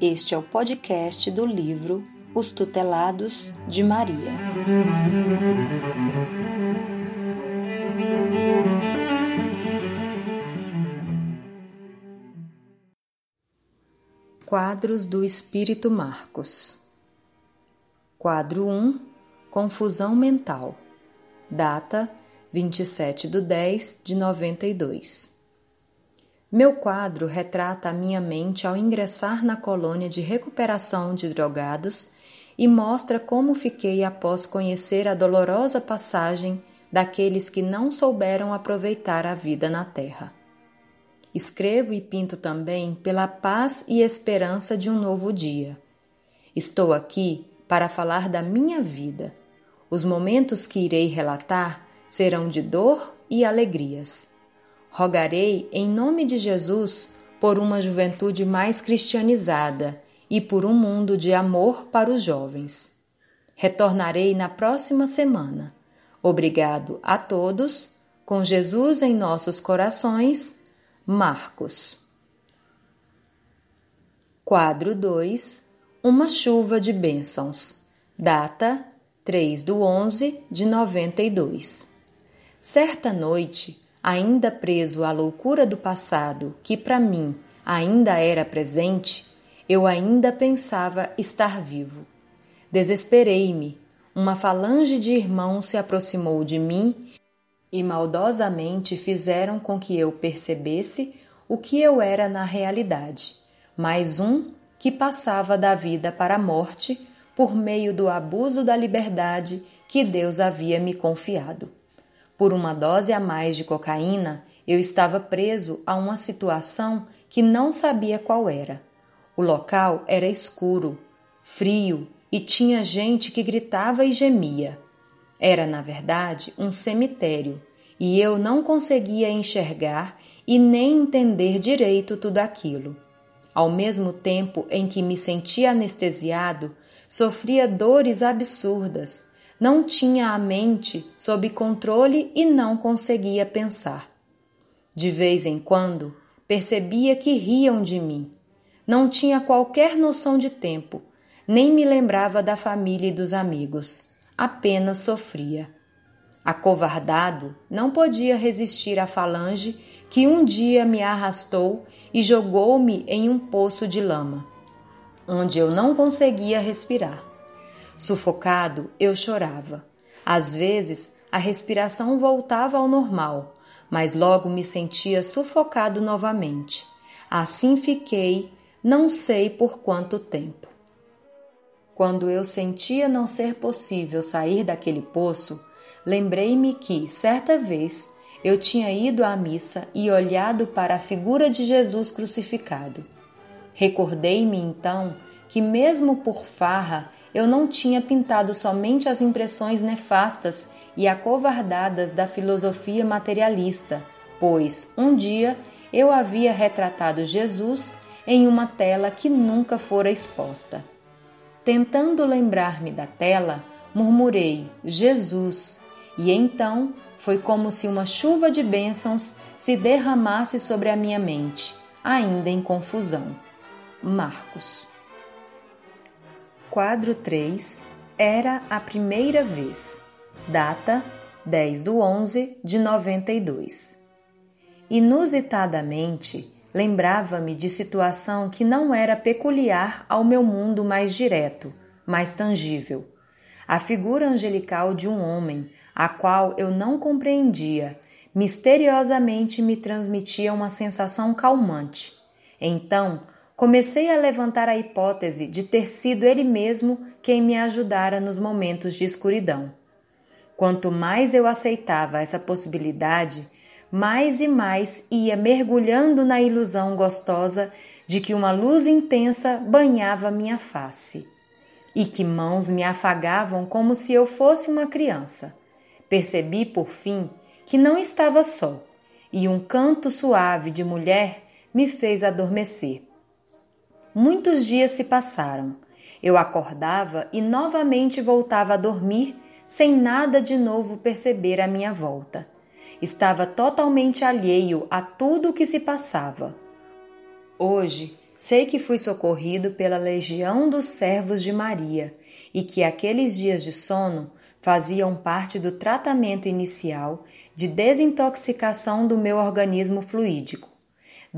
Este é o podcast do livro Os Tutelados de Maria. Quadros do Espírito Marcos. Quadro 1 Confusão Mental. Data 27 de 10 de 92 Meu quadro retrata a minha mente ao ingressar na colônia de recuperação de drogados e mostra como fiquei após conhecer a dolorosa passagem daqueles que não souberam aproveitar a vida na terra. Escrevo e pinto também pela paz e esperança de um novo dia. Estou aqui para falar da minha vida. Os momentos que irei relatar serão de dor e alegrias. Rogarei em nome de Jesus por uma juventude mais cristianizada e por um mundo de amor para os jovens. Retornarei na próxima semana. Obrigado a todos. Com Jesus em nossos corações. Marcos. Quadro 2 Uma chuva de bênçãos. Data 3 do 11 de 92. Certa noite, ainda preso à loucura do passado, que para mim ainda era presente, eu ainda pensava estar vivo. Desesperei-me. Uma falange de irmãos se aproximou de mim e maldosamente fizeram com que eu percebesse o que eu era na realidade, mais um que passava da vida para a morte por meio do abuso da liberdade que Deus havia me confiado. Por uma dose a mais de cocaína, eu estava preso a uma situação que não sabia qual era. O local era escuro, frio e tinha gente que gritava e gemia. Era, na verdade, um cemitério, e eu não conseguia enxergar e nem entender direito tudo aquilo. Ao mesmo tempo em que me sentia anestesiado, sofria dores absurdas, não tinha a mente sob controle e não conseguia pensar. De vez em quando, percebia que riam de mim. Não tinha qualquer noção de tempo, nem me lembrava da família e dos amigos. Apenas sofria. Acovardado, não podia resistir à falange que um dia me arrastou e jogou-me em um poço de lama, onde eu não conseguia respirar. Sufocado, eu chorava. Às vezes, a respiração voltava ao normal, mas logo me sentia sufocado novamente. Assim fiquei, não sei por quanto tempo. Quando eu sentia não ser possível sair daquele poço, lembrei-me que, certa vez, eu tinha ido à missa e olhado para a figura de Jesus crucificado. Recordei-me então que, mesmo por farra, eu não tinha pintado somente as impressões nefastas e acovardadas da filosofia materialista, pois um dia eu havia retratado Jesus em uma tela que nunca fora exposta. Tentando lembrar-me da tela, murmurei Jesus, e então foi como se uma chuva de bênçãos se derramasse sobre a minha mente, ainda em confusão. Marcos. Quadro 3 Era a primeira vez. Data 10 de 11 de 92. Inusitadamente, lembrava-me de situação que não era peculiar ao meu mundo mais direto, mais tangível. A figura angelical de um homem, a qual eu não compreendia, misteriosamente me transmitia uma sensação calmante. Então, comecei a levantar a hipótese de ter sido ele mesmo quem me ajudara nos momentos de escuridão. Quanto mais eu aceitava essa possibilidade, mais e mais ia mergulhando na ilusão gostosa de que uma luz intensa banhava minha face e que mãos me afagavam como se eu fosse uma criança. Percebi, por fim, que não estava só, e um canto suave de mulher me fez adormecer. Muitos dias se passaram. Eu acordava e novamente voltava a dormir, sem nada de novo perceber à minha volta. Estava totalmente alheio a tudo o que se passava. Hoje, Sei que fui socorrido pela legião dos servos de Maria e que aqueles dias de sono faziam parte do tratamento inicial de desintoxicação do meu organismo fluídico.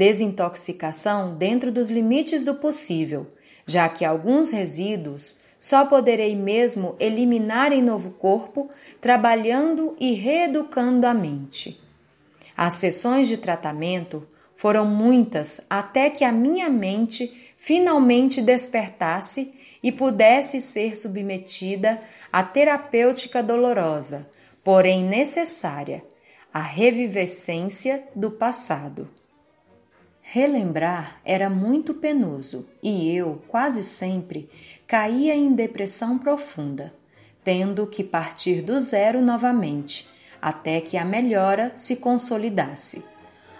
Desintoxicação dentro dos limites do possível, já que alguns resíduos só poderei mesmo eliminar em novo corpo, trabalhando e reeducando a mente. As sessões de tratamento foram muitas até que a minha mente finalmente despertasse e pudesse ser submetida à terapêutica dolorosa, porém necessária, a revivescência do passado. Relembrar era muito penoso e eu, quase sempre, caía em depressão profunda, tendo que partir do zero novamente, até que a melhora se consolidasse.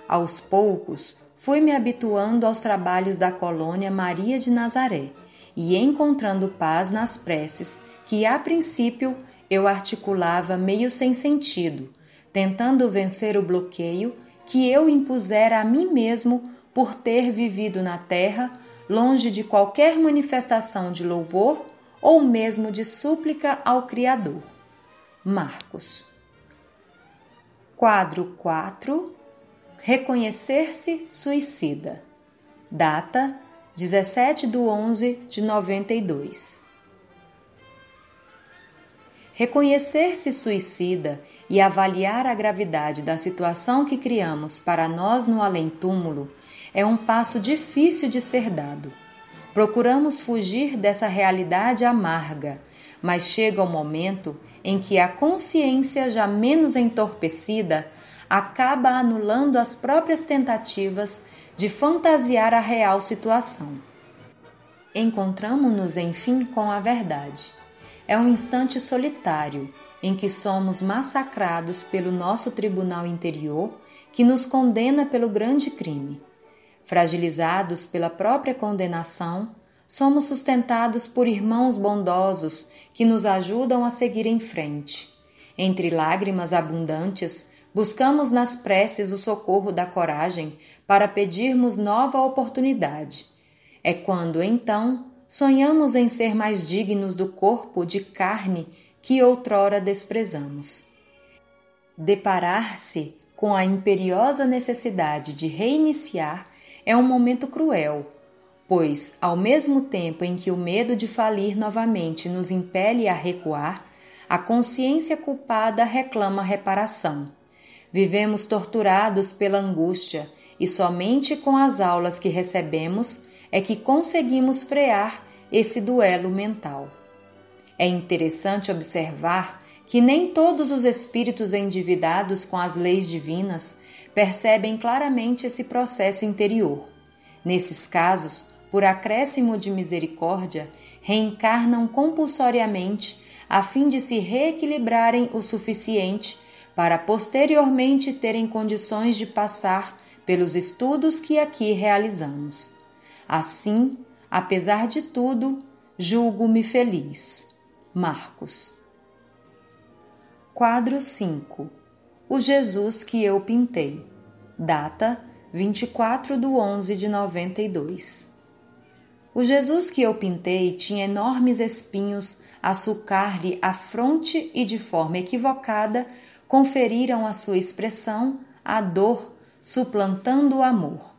Aos poucos, fui me habituando aos trabalhos da colônia Maria de Nazaré e encontrando paz nas preces que, a princípio, eu articulava meio sem sentido, tentando vencer o bloqueio que eu impusera a mim mesmo por ter vivido na terra longe de qualquer manifestação de louvor ou mesmo de súplica ao Criador. Marcos. Quadro 4 Reconhecer-se suicida. Data 17 de 11 de 92. Reconhecer-se suicida e avaliar a gravidade da situação que criamos para nós no além-túmulo é um passo difícil de ser dado. Procuramos fugir dessa realidade amarga, mas chega o um momento em que a consciência já menos entorpecida acaba anulando as próprias tentativas de fantasiar a real situação. Encontramos-nos, enfim, com a verdade é um instante solitário em que somos massacrados pelo nosso tribunal interior que nos condena pelo grande crime. Fragilizados pela própria condenação, somos sustentados por irmãos bondosos que nos ajudam a seguir em frente. Entre lágrimas abundantes, buscamos nas preces o socorro da coragem para pedirmos nova oportunidade. É quando, então, sonhamos em ser mais dignos do corpo de carne que outrora desprezamos. Deparar-se com a imperiosa necessidade de reiniciar é um momento cruel, pois, ao mesmo tempo em que o medo de falir novamente nos impele a recuar, a consciência culpada reclama reparação. Vivemos torturados pela angústia e somente com as aulas que recebemos é que conseguimos frear esse duelo mental. É interessante observar que nem todos os espíritos endividados com as leis divinas percebem claramente esse processo interior. Nesses casos, por acréscimo de misericórdia, reencarnam compulsoriamente a fim de se reequilibrarem o suficiente para posteriormente terem condições de passar pelos estudos que aqui realizamos. Assim, apesar de tudo, julgo-me feliz. Marcos. Quadro 5 O Jesus que eu pintei. Data 24 de 11 de 92. O Jesus que eu pintei tinha enormes espinhos a sucar-lhe a fronte e, de forma equivocada, conferiram à sua expressão a dor, suplantando o amor.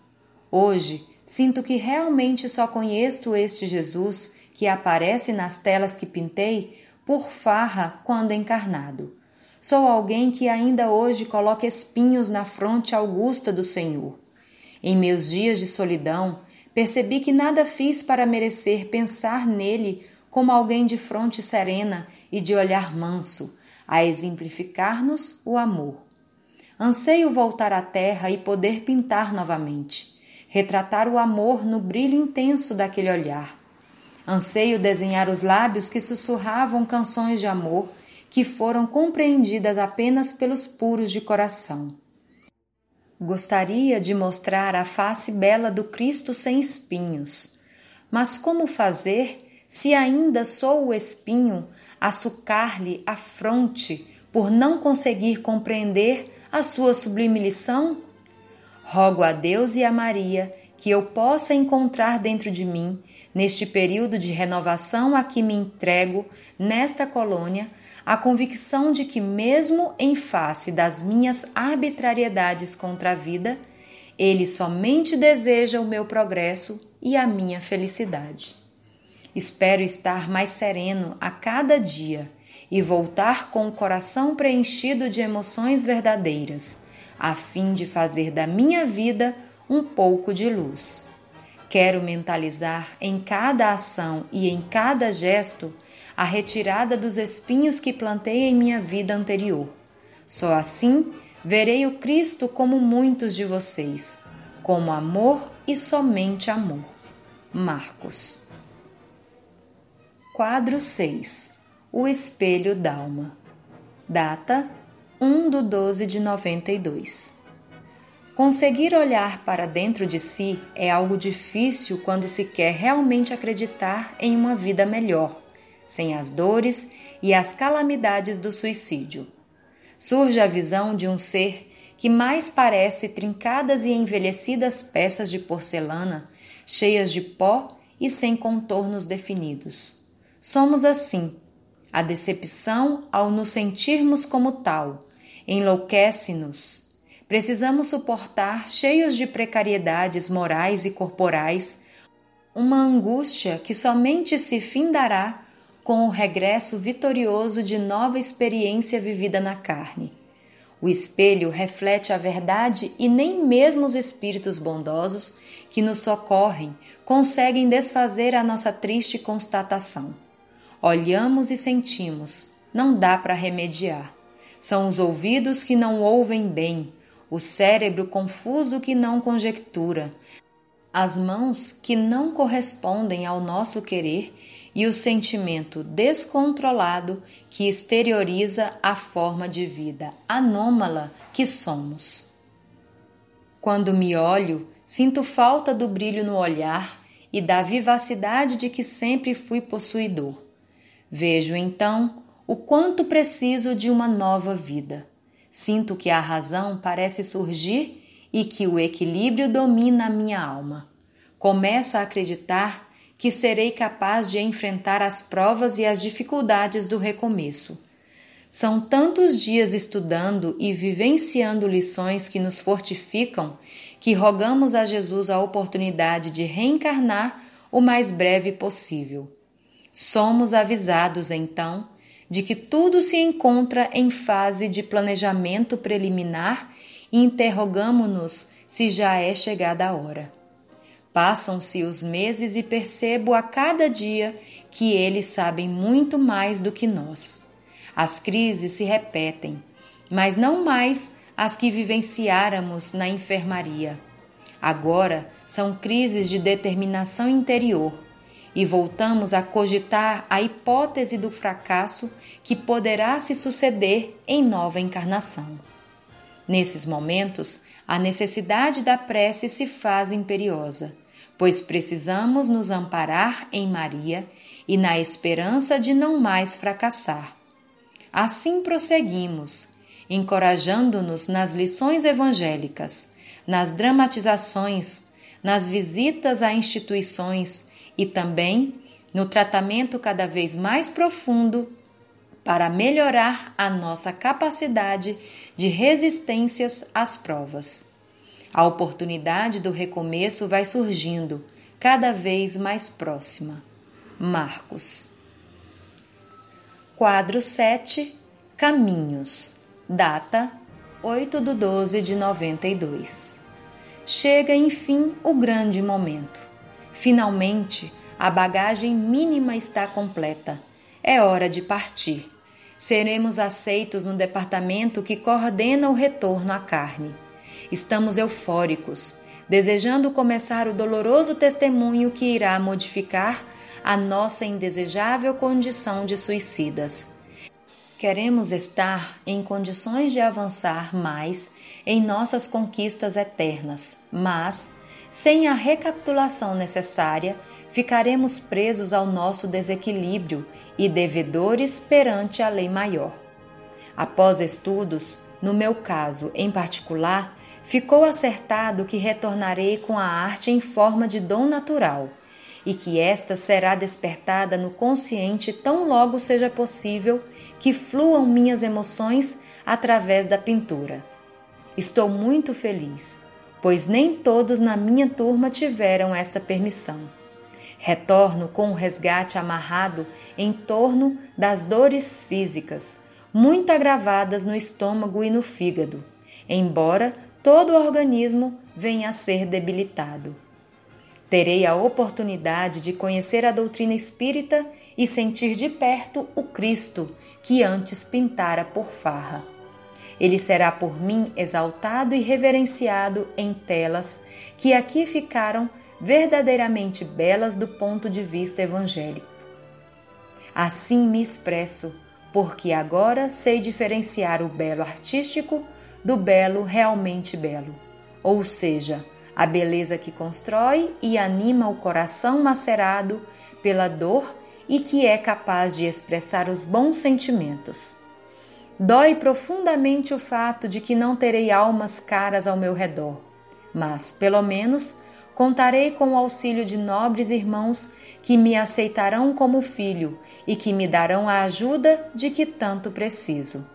Hoje, Sinto que realmente só conheço este Jesus que aparece nas telas que pintei por farra quando encarnado. Sou alguém que ainda hoje coloca espinhos na fronte augusta do Senhor. Em meus dias de solidão, percebi que nada fiz para merecer pensar nele como alguém de fronte serena e de olhar manso, a exemplificar-nos o amor. Anseio voltar à terra e poder pintar novamente retratar o amor no brilho intenso daquele olhar. Anseio desenhar os lábios que sussurravam canções de amor que foram compreendidas apenas pelos puros de coração. Gostaria de mostrar a face bela do Cristo sem espinhos. Mas como fazer se ainda sou o espinho a sucar-lhe a fronte por não conseguir compreender a sua sublime lição? Rogo a Deus e a Maria que eu possa encontrar dentro de mim, neste período de renovação a que me entrego nesta colônia, a convicção de que, mesmo em face das minhas arbitrariedades contra a vida, ele somente deseja o meu progresso e a minha felicidade. Espero estar mais sereno a cada dia e voltar com o coração preenchido de emoções verdadeiras, a fim de fazer da minha vida um pouco de luz. Quero mentalizar em cada ação e em cada gesto a retirada dos espinhos que plantei em minha vida anterior. Só assim verei o Cristo como muitos de vocês, como amor e somente amor. Marcos. Quadro 6 o Espelho d'Alma. Data 1 de 12 de 92. Conseguir olhar para dentro de si é algo difícil quando se quer realmente acreditar em uma vida melhor, sem as dores e as calamidades do suicídio. Surge a visão de um ser que mais parece trincadas e envelhecidas peças de porcelana, cheias de pó e sem contornos definidos. Somos assim, a decepção, ao nos sentirmos como tal, enlouquece-nos. Precisamos suportar, cheios de precariedades morais e corporais, uma angústia que somente se findará com o regresso vitorioso de nova experiência vivida na carne. O espelho reflete a verdade e nem mesmo os espíritos bondosos que nos socorrem conseguem desfazer a nossa triste constatação. Olhamos e sentimos, não dá para remediar. São os ouvidos que não ouvem bem, o cérebro confuso que não conjectura, as mãos que não correspondem ao nosso querer e o sentimento descontrolado que exterioriza a forma de vida anômala que somos. Quando me olho, sinto falta do brilho no olhar e da vivacidade de que sempre fui possuidor. Vejo então o quanto preciso de uma nova vida. Sinto que a razão parece surgir e que o equilíbrio domina a minha alma. Começo a acreditar que serei capaz de enfrentar as provas e as dificuldades do recomeço. São tantos dias estudando e vivenciando lições que nos fortificam que rogamos a Jesus a oportunidade de reencarnar o mais breve possível. Somos avisados, então, de que tudo se encontra em fase de planejamento preliminar e interrogamo-nos se já é chegada a hora. Passam-se os meses e percebo a cada dia que eles sabem muito mais do que nós. As crises se repetem, mas não mais as que vivenciáramos na enfermaria. Agora são crises de determinação interior e voltamos a cogitar a hipótese do fracasso que poderá se suceder em nova encarnação. Nesses momentos, a necessidade da prece se faz imperiosa, pois precisamos nos amparar em Maria e na esperança de não mais fracassar. Assim prosseguimos, encorajando-nos nas lições evangélicas, nas dramatizações, nas visitas a instituições e também no tratamento cada vez mais profundo para melhorar a nossa capacidade de resistências às provas. A oportunidade do recomeço vai surgindo cada vez mais próxima. Marcos. Quadro 7 Caminhos. Data 8 de 12 de 92. Chega enfim o grande momento Finalmente, a bagagem mínima está completa. É hora de partir. Seremos aceitos no departamento que coordena o retorno à carne. Estamos eufóricos, desejando começar o doloroso testemunho que irá modificar a nossa indesejável condição de suicidas. Queremos estar em condições de avançar mais em nossas conquistas eternas, mas sem a recapitulação necessária, ficaremos presos ao nosso desequilíbrio e devedores perante a lei maior. Após estudos, no meu caso em particular, ficou acertado que retornarei com a arte em forma de dom natural e que esta será despertada no consciente tão logo seja possível que fluam minhas emoções através da pintura. Estou muito feliz, pois nem todos na minha turma tiveram esta permissão. Retorno com o resgate amarrado em torno das dores físicas, muito agravadas no estômago e no fígado, embora todo o organismo venha a ser debilitado. Terei a oportunidade de conhecer a doutrina espírita e sentir de perto o Cristo que antes pintara por farra. Ele será por mim exaltado e reverenciado em telas que aqui ficaram verdadeiramente belas do ponto de vista evangélico. Assim me expresso, porque agora sei diferenciar o belo artístico do belo realmente belo, ou seja, a beleza que constrói e anima o coração macerado pela dor e que é capaz de expressar os bons sentimentos. Dói profundamente o fato de que não terei almas caras ao meu redor, mas, pelo menos, contarei com o auxílio de nobres irmãos que me aceitarão como filho e que me darão a ajuda de que tanto preciso.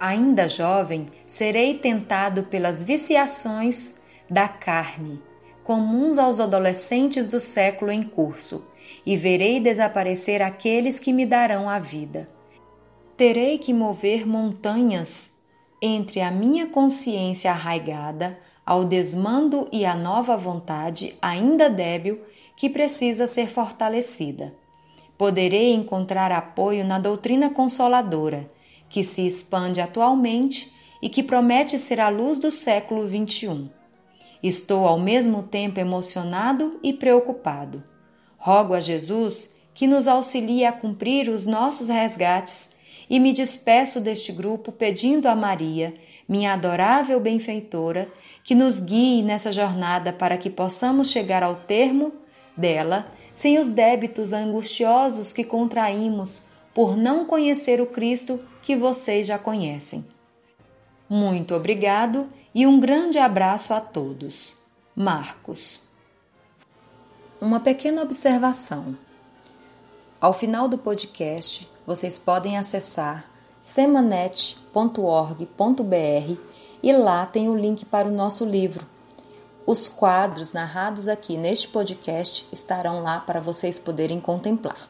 Ainda jovem, serei tentado pelas viciações da carne, comuns aos adolescentes do século em curso, e verei desaparecer aqueles que me darão a vida. Terei que mover montanhas entre a minha consciência arraigada ao desmando e a nova vontade ainda débil que precisa ser fortalecida. Poderei encontrar apoio na doutrina consoladora, que se expande atualmente e que promete ser a luz do século XXI. Estou ao mesmo tempo emocionado e preocupado. Rogo a Jesus que nos auxilie a cumprir os nossos resgates e me despeço deste grupo pedindo a Maria, minha adorável benfeitora, que nos guie nessa jornada para que possamos chegar ao termo dela sem os débitos angustiosos que contraímos por não conhecer o Cristo que vocês já conhecem. Muito obrigado e um grande abraço a todos. Marcos. Uma pequena observação. Ao final do podcast, vocês podem acessar semanet.org.br e lá tem o link para o nosso livro. Os quadros narrados aqui neste podcast estarão lá para vocês poderem contemplar.